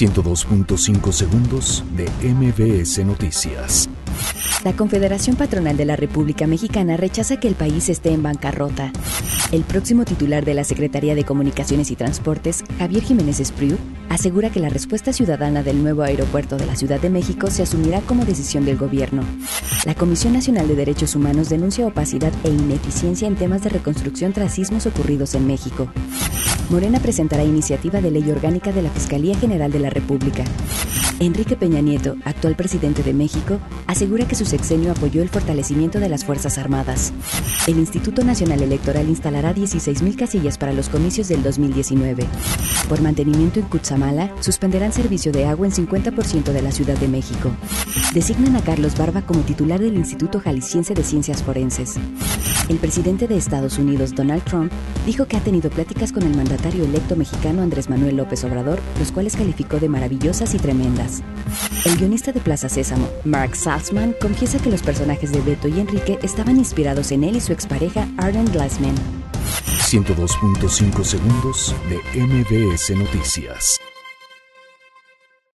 102.5 segundos de MBS Noticias. La Confederación Patronal de la República Mexicana rechaza que el país esté en bancarrota. El próximo titular de la Secretaría de Comunicaciones y Transportes, Javier Jiménez Espriu, asegura que la respuesta ciudadana del nuevo aeropuerto de la Ciudad de México se asumirá como decisión del gobierno. La Comisión Nacional de Derechos Humanos denuncia opacidad e ineficiencia en temas de reconstrucción tras sismos ocurridos en México. Morena presentará iniciativa de ley orgánica de la Fiscalía General de la República. Enrique Peña Nieto, actual presidente de México, asegura que su sexenio apoyó el fortalecimiento de las Fuerzas Armadas. El Instituto Nacional Electoral instalará 16.000 casillas para los comicios del 2019. Por mantenimiento en Cutzamala, suspenderán servicio de agua en 50% de la Ciudad de México. Designan a Carlos Barba como titular del Instituto Jalisciense de Ciencias Forenses. El presidente de Estados Unidos, Donald Trump, dijo que ha tenido pláticas con el mandatario electo mexicano Andrés Manuel López Obrador, los cuales calificó de maravillosas y tremendas. El guionista de Plaza Sésamo, Mark Salzman, confiesa que los personajes de Beto y Enrique estaban inspirados en él y su expareja Arden Glassman. 102.5 segundos de MBS Noticias.